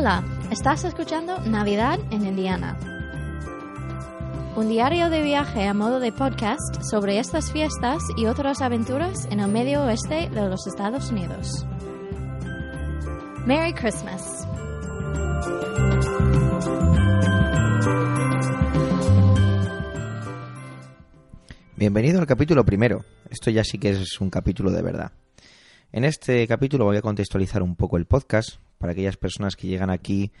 Hola, estás escuchando Navidad en Indiana. Un diario de viaje a modo de podcast sobre estas fiestas y otras aventuras en el medio oeste de los Estados Unidos. Merry Christmas. Bienvenido al capítulo primero. Esto ya sí que es un capítulo de verdad. En este capítulo voy a contextualizar un poco el podcast para aquellas personas que llegan aquí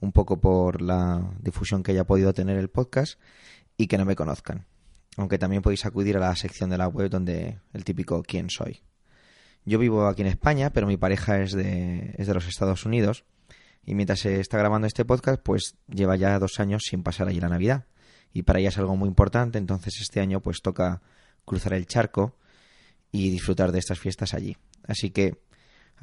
un poco por la difusión que haya podido tener el podcast y que no me conozcan. Aunque también podéis acudir a la sección de la web donde el típico quién soy. Yo vivo aquí en España, pero mi pareja es de, es de los Estados Unidos y mientras se está grabando este podcast, pues lleva ya dos años sin pasar allí la Navidad. Y para ella es algo muy importante, entonces este año pues toca cruzar el charco y disfrutar de estas fiestas allí. Así que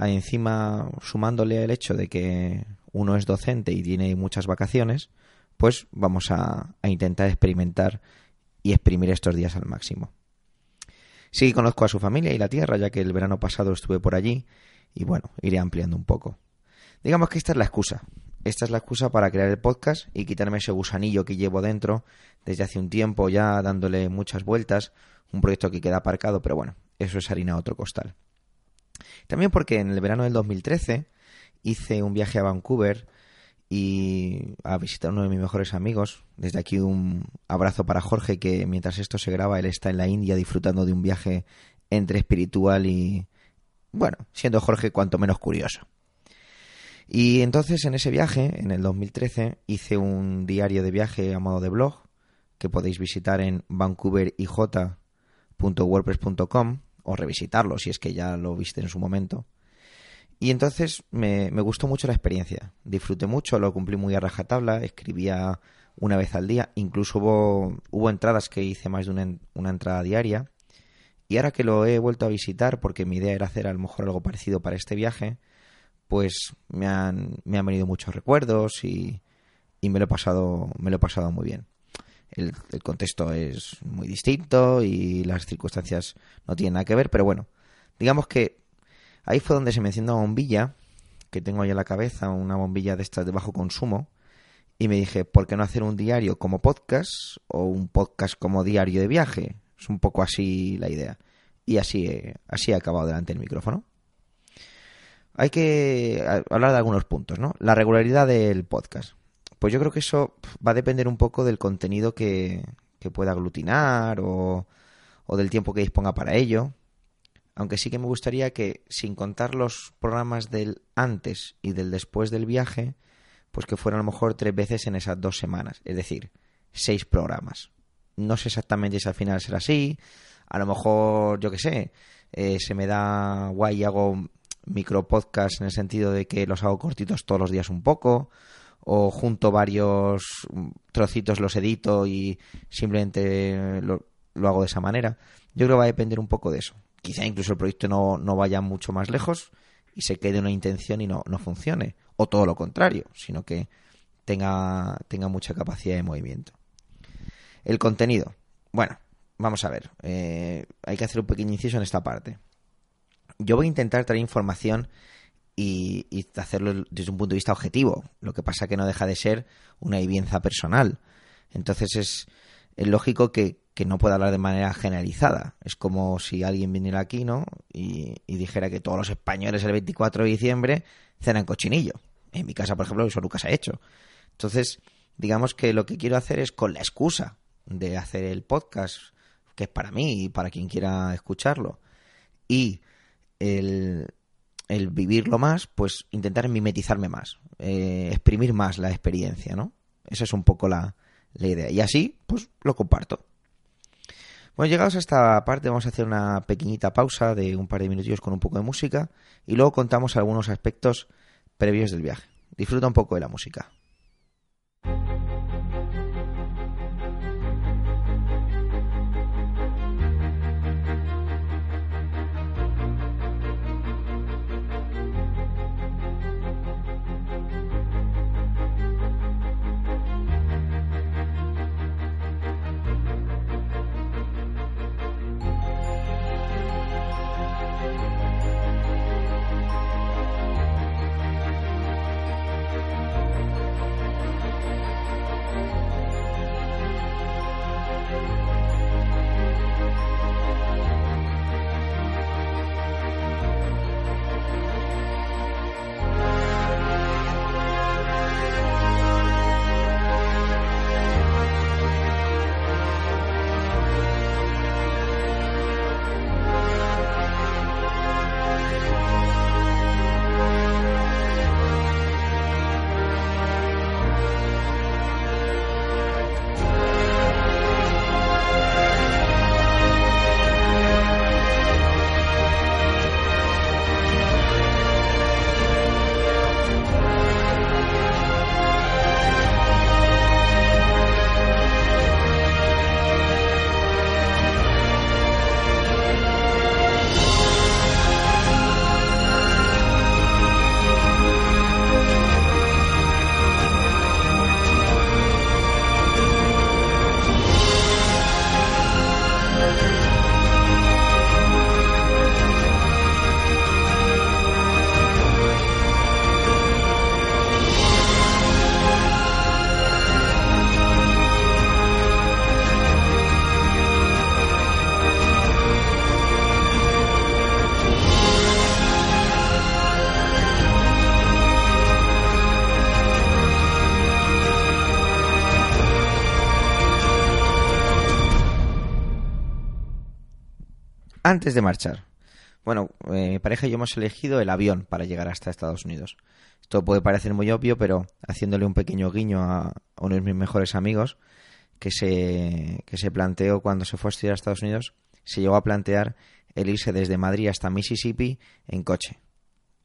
encima sumándole el hecho de que uno es docente y tiene muchas vacaciones, pues vamos a, a intentar experimentar y exprimir estos días al máximo. Sí conozco a su familia y la tierra, ya que el verano pasado estuve por allí y bueno, iré ampliando un poco. Digamos que esta es la excusa. Esta es la excusa para crear el podcast y quitarme ese gusanillo que llevo dentro desde hace un tiempo ya dándole muchas vueltas, un proyecto que queda aparcado, pero bueno, eso es harina a otro costal. También porque en el verano del 2013 hice un viaje a Vancouver y a visitar a uno de mis mejores amigos. Desde aquí un abrazo para Jorge, que mientras esto se graba, él está en la India disfrutando de un viaje entre espiritual y, bueno, siendo Jorge cuanto menos curioso. Y entonces en ese viaje, en el 2013, hice un diario de viaje a modo de blog, que podéis visitar en vancouverij.wordpress.com o revisitarlo si es que ya lo viste en su momento. Y entonces me, me, gustó mucho la experiencia. Disfruté mucho, lo cumplí muy a rajatabla, escribía una vez al día, incluso hubo, hubo entradas que hice más de una, una, entrada diaria. Y ahora que lo he vuelto a visitar, porque mi idea era hacer a lo mejor algo parecido para este viaje, pues me han, me han venido muchos recuerdos y, y me lo he pasado, me lo he pasado muy bien. El, el, contexto es muy distinto y las circunstancias no tienen nada que ver, pero bueno, digamos que ahí fue donde se me encendió una bombilla que tengo ahí en la cabeza, una bombilla de estas de bajo consumo, y me dije, ¿por qué no hacer un diario como podcast o un podcast como diario de viaje? Es un poco así la idea. Y así, así he acabado delante del micrófono. Hay que hablar de algunos puntos, ¿no? La regularidad del podcast. Pues yo creo que eso va a depender un poco del contenido que, que pueda aglutinar o, o, del tiempo que disponga para ello. Aunque sí que me gustaría que, sin contar los programas del antes y del después del viaje, pues que fueran a lo mejor tres veces en esas dos semanas. Es decir, seis programas. No sé exactamente si al final será así. A lo mejor, yo qué sé, eh, se me da guay y hago micro podcast en el sentido de que los hago cortitos todos los días un poco o junto varios trocitos, los edito y simplemente lo, lo, hago de esa manera. Yo creo que va a depender un poco de eso. Quizá incluso el proyecto no, no vaya mucho más lejos y se quede una intención y no, no funcione. O todo lo contrario, sino que tenga, tenga mucha capacidad de movimiento. El contenido. Bueno, vamos a ver. Eh, hay que hacer un pequeño inciso en esta parte. Yo voy a intentar traer información y, hacerlo desde un punto de vista objetivo. Lo que pasa que no deja de ser una vivencia personal. Entonces es, es lógico que, que, no pueda hablar de manera generalizada. Es como si alguien viniera aquí, ¿no? Y, y, dijera que todos los españoles el 24 de diciembre cenan cochinillo. En mi casa, por ejemplo, eso nunca se ha hecho. Entonces, digamos que lo que quiero hacer es con la excusa de hacer el podcast, que es para mí y para quien quiera escucharlo, y el, el vivirlo más, pues intentar mimetizarme más, eh, exprimir más la experiencia, ¿no? Esa es un poco la, la, idea. Y así, pues lo comparto. Bueno, llegados a esta parte, vamos a hacer una pequeñita pausa de un par de minutillos con un poco de música y luego contamos algunos aspectos previos del viaje. Disfruta un poco de la música. Antes de marchar. Bueno, eh, mi pareja y yo hemos elegido el avión para llegar hasta Estados Unidos. Esto puede parecer muy obvio, pero haciéndole un pequeño guiño a, uno de mis mejores amigos que se, que se planteó cuando se fue a estudiar a Estados Unidos, se llegó a plantear el irse desde Madrid hasta Mississippi en coche.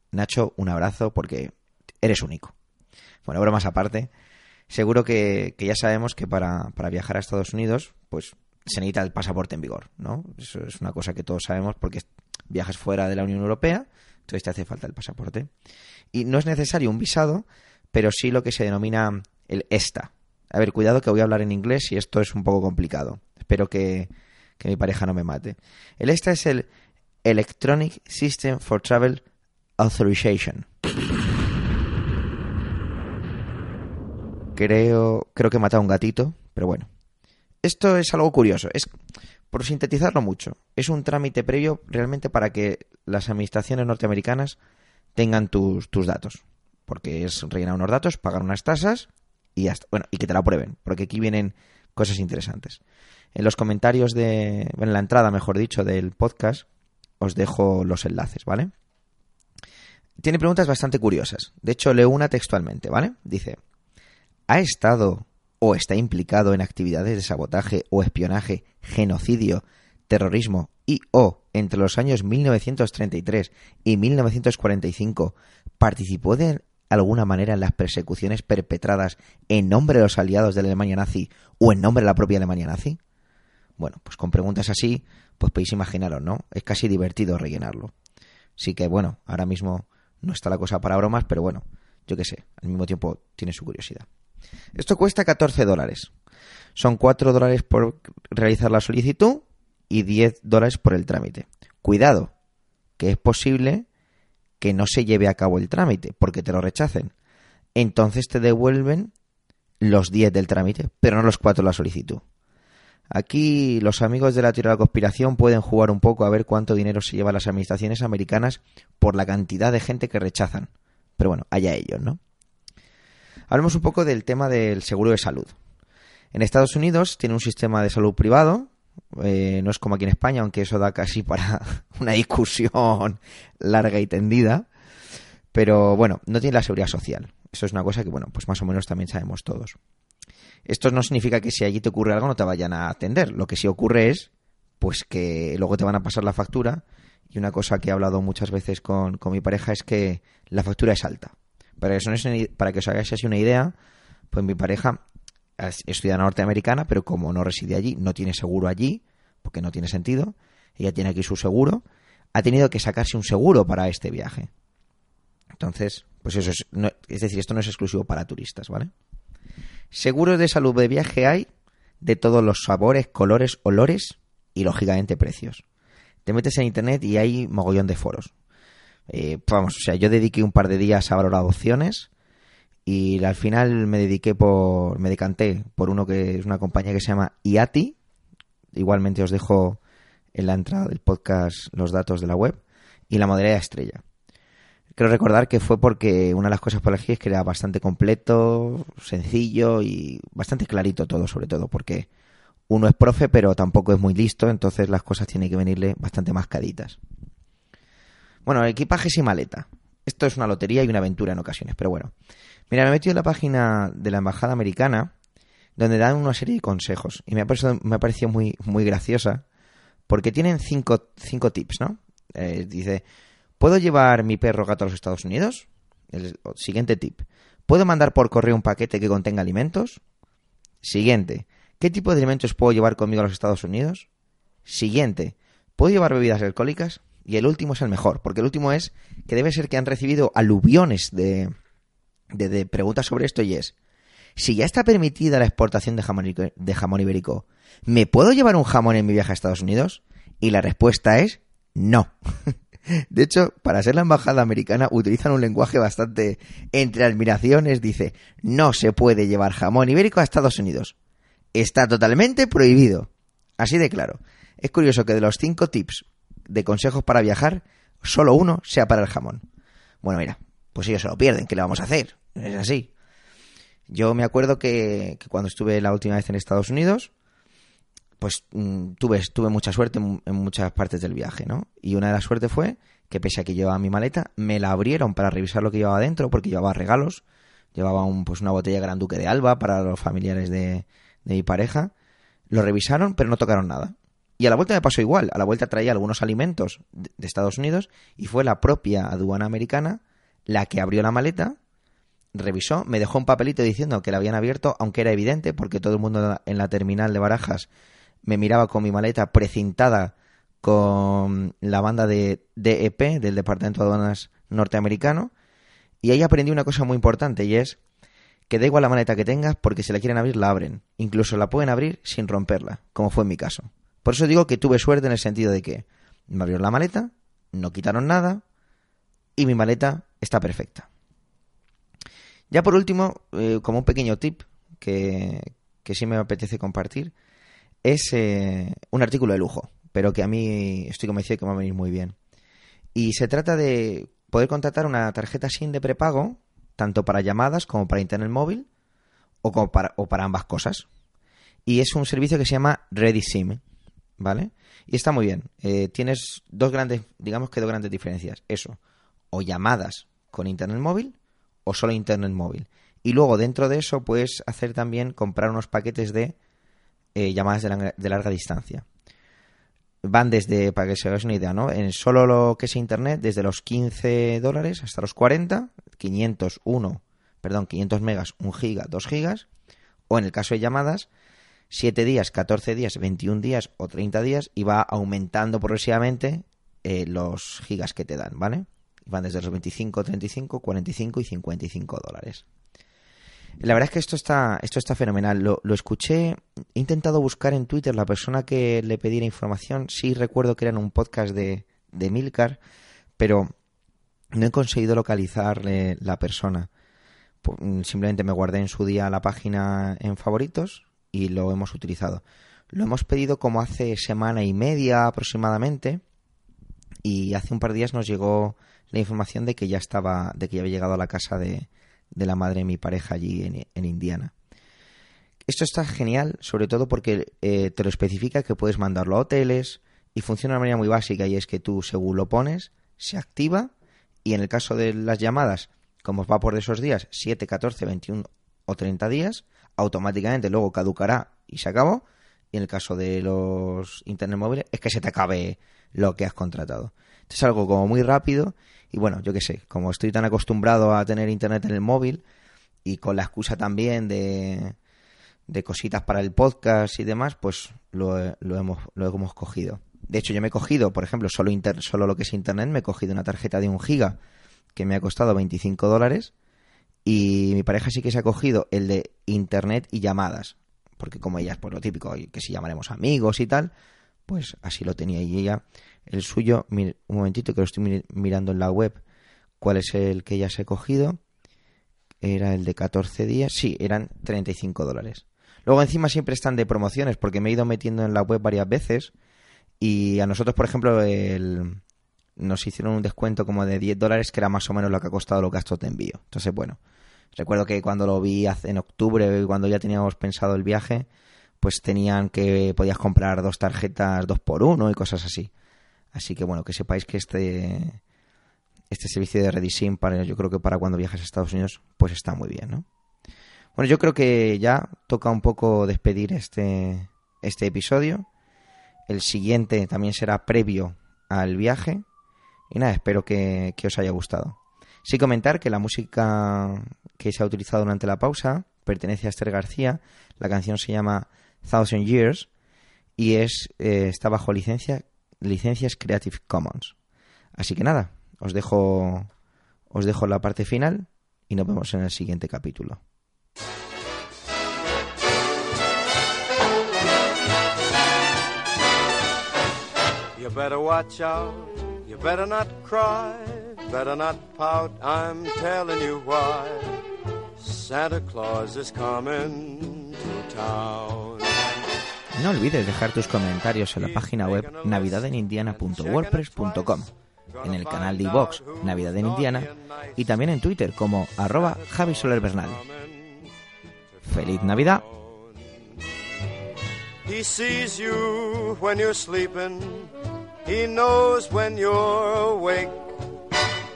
Nacho, un abrazo porque eres único. Bueno, bromas aparte, seguro que, ya sabemos que para, para, viajar a Estados Unidos, pues se necesita el pasaporte en vigor, ¿no? Eso es una cosa que todos sabemos porque viajas fuera de la Unión Europea, entonces te hace falta el pasaporte. Y no es necesario un visado, pero sí lo que se denomina el ESTA. A ver, cuidado que voy a hablar en inglés y esto es un poco complicado. Espero que, que mi pareja no me mate. El ESTA es el Electronic System for Travel Authorization. Creo, creo que he matado a un gatito, pero bueno. Esto es algo curioso. Es, por sintetizarlo mucho, es un trámite previo realmente para que las administraciones norteamericanas tengan tus, tus datos. Porque es rellenar unos datos, pagar unas tasas y hasta, bueno, y que te la aprueben. Porque aquí vienen cosas interesantes. En los comentarios de, en la entrada, mejor dicho, del podcast, os dejo los enlaces, ¿vale? Tiene preguntas bastante curiosas. De hecho, leo una textualmente, ¿vale? Dice, ¿ha estado o está implicado en actividades de sabotaje o espionaje, genocidio, terrorismo y o entre los años 1933 y 1945 participó de alguna manera en las persecuciones perpetradas en nombre de los aliados de la Alemania nazi o en nombre de la propia Alemania nazi? Bueno, pues con preguntas así, pues podéis imaginaros, ¿no? Es casi divertido rellenarlo. Así que bueno, ahora mismo no está la cosa para bromas, pero bueno, yo qué sé, al mismo tiempo tiene su curiosidad. Esto cuesta 14 dólares. Son 4 dólares por realizar la solicitud y 10 dólares por el trámite. Cuidado, que es posible que no se lleve a cabo el trámite porque te lo rechacen. Entonces te devuelven los 10 del trámite, pero no los 4 de la solicitud. Aquí los amigos de la teoría de la conspiración pueden jugar un poco a ver cuánto dinero se llevan las administraciones americanas por la cantidad de gente que rechazan. Pero bueno, allá ellos, ¿no? Hablemos un poco del tema del seguro de salud. En Estados Unidos tiene un sistema de salud privado, eh, no es como aquí en España, aunque eso da casi para una discusión larga y tendida, pero bueno, no tiene la seguridad social. Eso es una cosa que, bueno, pues más o menos también sabemos todos. Esto no significa que si allí te ocurre algo no te vayan a atender. Lo que sí ocurre es, pues que luego te van a pasar la factura. Y una cosa que he hablado muchas veces con, mi pareja es que la factura es alta. Para que, os, hagáis así una idea, pues mi pareja es ciudadana norteamericana, pero como no reside allí, no tiene seguro allí, porque no tiene sentido. Ella tiene aquí su seguro. Ha tenido que sacarse un seguro para este viaje. Entonces, pues eso es, es decir, esto no es exclusivo para turistas, ¿vale? Seguros de salud de viaje hay de todos los sabores, colores, olores y lógicamente precios. Te metes en internet y hay mogollón de foros. Eh, vamos, o sea, yo dediqué un par de días a valorar opciones y al final me dediqué por, me decanté por uno que es una compañía que se llama IATI. Igualmente os dejo en la entrada del podcast los datos de la web y la modalidad estrella. Quiero recordar que fue porque una de las cosas por elegir es que era bastante completo, sencillo y bastante clarito todo, sobre todo, porque uno es profe, pero tampoco es muy listo, entonces las cosas tienen que venirle bastante mascaditas. Bueno, equipajes y maleta. Esto es una lotería y una aventura en ocasiones, pero bueno. Mira, me he metido en la página de la Embajada Americana, donde dan una serie de consejos, y me ha parecido, me ha parecido muy, muy graciosa, porque tienen cinco, cinco tips, ¿no? Eh, dice, ¿Puedo llevar mi perro gato a los Estados Unidos? El siguiente tip. ¿Puedo mandar por correo un paquete que contenga alimentos? Siguiente. ¿Qué tipo de alimentos puedo llevar conmigo a los Estados Unidos? Siguiente. ¿Puedo llevar bebidas alcohólicas? Y el último es el mejor, porque el último es que debe ser que han recibido aluviones de, de, preguntas sobre esto y es, si ya está permitida la exportación de jamón, de jamón ibérico, ¿me puedo llevar un jamón en mi viaje a Estados Unidos? Y la respuesta es no. De hecho, para ser la embajada americana utilizan un lenguaje bastante entre admiraciones. Dice, no se puede llevar jamón ibérico a Estados Unidos. Está totalmente prohibido. Así de claro. Es curioso que de los cinco tips de consejos para viajar, solo uno sea para el jamón. Bueno, mira, pues ellos se lo pierden. ¿Qué le vamos a hacer? Es así. Yo me acuerdo que, cuando estuve la última vez en Estados Unidos, pues mm, tuve, tuve mucha suerte en, en muchas partes del viaje, ¿no? Y una de las suertes fue que pese a que llevaba mi maleta, me la abrieron para revisar lo que llevaba dentro, porque llevaba regalos. Llevaba un, pues una botella Gran Duque de Alba para los familiares de, de mi pareja. Lo revisaron, pero no tocaron nada. Y a la vuelta me pasó igual. A la vuelta traía algunos alimentos de Estados Unidos y fue la propia aduana americana la que abrió la maleta, revisó, me dejó un papelito diciendo que la habían abierto, aunque era evidente porque todo el mundo en la terminal de Barajas me miraba con mi maleta precintada con la banda de DEP, del Departamento de Aduanas norteamericano, y ahí aprendí una cosa muy importante y es que da igual la maleta que tengas porque si la quieren abrir la abren. Incluso la pueden abrir sin romperla, como fue en mi caso. Por eso digo que tuve suerte en el sentido de que me abrieron la maleta, no quitaron nada y mi maleta está perfecta. Ya por último, eh, como un pequeño tip que, que sí me apetece compartir, es eh, un artículo de lujo, pero que a mí estoy convencido de que va a venir muy bien. Y se trata de poder contratar una tarjeta SIM de prepago, tanto para llamadas como para internet móvil, o, como para, o para ambas cosas. Y es un servicio que se llama ReadySIM, ¿vale? Y está muy bien. Eh, tienes dos grandes, digamos que dos grandes diferencias. Eso, o llamadas con internet móvil o solo internet móvil. Y luego dentro de eso puedes hacer también comprar unos paquetes de eh, llamadas de, la- de larga distancia. Van desde, para que se hagáis una idea, ¿no? En solo lo que es internet, desde los 15 dólares hasta los 40, 501, perdón, 500 megas, 1 giga, 2 gigas, o en el caso de llamadas, 7 días, 14 días, 21 días o 30 días y va aumentando progresivamente eh, los gigas que te dan, ¿vale? Van desde los 25, 35, 45 y 55 dólares. La verdad es que esto está, esto está fenomenal. Lo, escuché, he intentado buscar en Twitter la persona que le pedí información. Sí recuerdo que era en un podcast de, de Milcar, pero no he conseguido localizarle la persona. Simplemente me guardé en su día la página en favoritos y lo hemos utilizado. Lo hemos pedido como hace semana y media aproximadamente y hace un par de días nos llegó la información de que ya estaba, de que ya había llegado a la casa de, de la madre de mi pareja allí en, en Indiana. Esto está genial, sobre todo porque eh, te lo especifica que puedes mandarlo a hoteles y funciona de una manera muy básica y es que tú según lo pones, se activa y en el caso de las llamadas, como va por esos días, 7, 14, 21 o 30 días, automáticamente luego caducará y se acabó. Y en el caso de los internet móviles es que se te acabe lo que has contratado. Es algo como muy rápido y bueno, yo qué sé, como estoy tan acostumbrado a tener internet en el móvil y con la excusa también de, de cositas para el podcast y demás, pues lo, lo hemos, lo hemos cogido. De hecho, yo me he cogido, por ejemplo, solo, inter, solo lo que es internet, me he cogido una tarjeta de un giga que me ha costado 25 dólares y mi pareja sí que se ha cogido el de internet y llamadas, porque como ella es por lo típico, que si llamaremos amigos y tal, pues así lo tenía y ella, el suyo, un momentito que lo estoy mir- mirando en la web, cuál es el que ella se ha cogido, era el de 14 días, sí, eran 35 dólares. Luego encima siempre están de promociones, porque me he ido metiendo en la web varias veces y a nosotros, por ejemplo, el, nos hicieron un descuento como de 10 dólares, que era más o menos lo que ha costado los gastos de envío. Entonces, bueno, recuerdo que cuando lo vi en octubre, cuando ya teníamos pensado el viaje, pues tenían que podías comprar dos tarjetas dos por uno y cosas así. Así que bueno, que sepáis que este este servicio de Redisim para yo creo que para cuando viajas a Estados Unidos pues está muy bien, ¿no? Bueno, yo creo que ya toca un poco despedir este este episodio. El siguiente también será previo al viaje. Y nada, espero que, que os haya gustado. Sí comentar que la música que se ha utilizado durante la pausa pertenece a Esther García. La canción se llama Thousand Years y es eh, está bajo licencia licencias Creative Commons. Así que nada, os dejo os dejo la parte final y nos vemos en el siguiente capítulo. Better not cry, better not pout, I'm telling you why. Santa Claus is coming to town. No olvides dejar tus comentarios en la página web navidadenindiana.wordpress.com, en el canal de iVox Navidad en Indiana y también en Twitter como arroba Javi Soler Bernal. ¡Feliz Navidad! He sees you when you're sleeping. He knows when you're awake.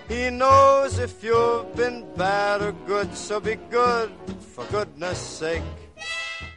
He knows if you've been bad or good, so be good for goodness sake.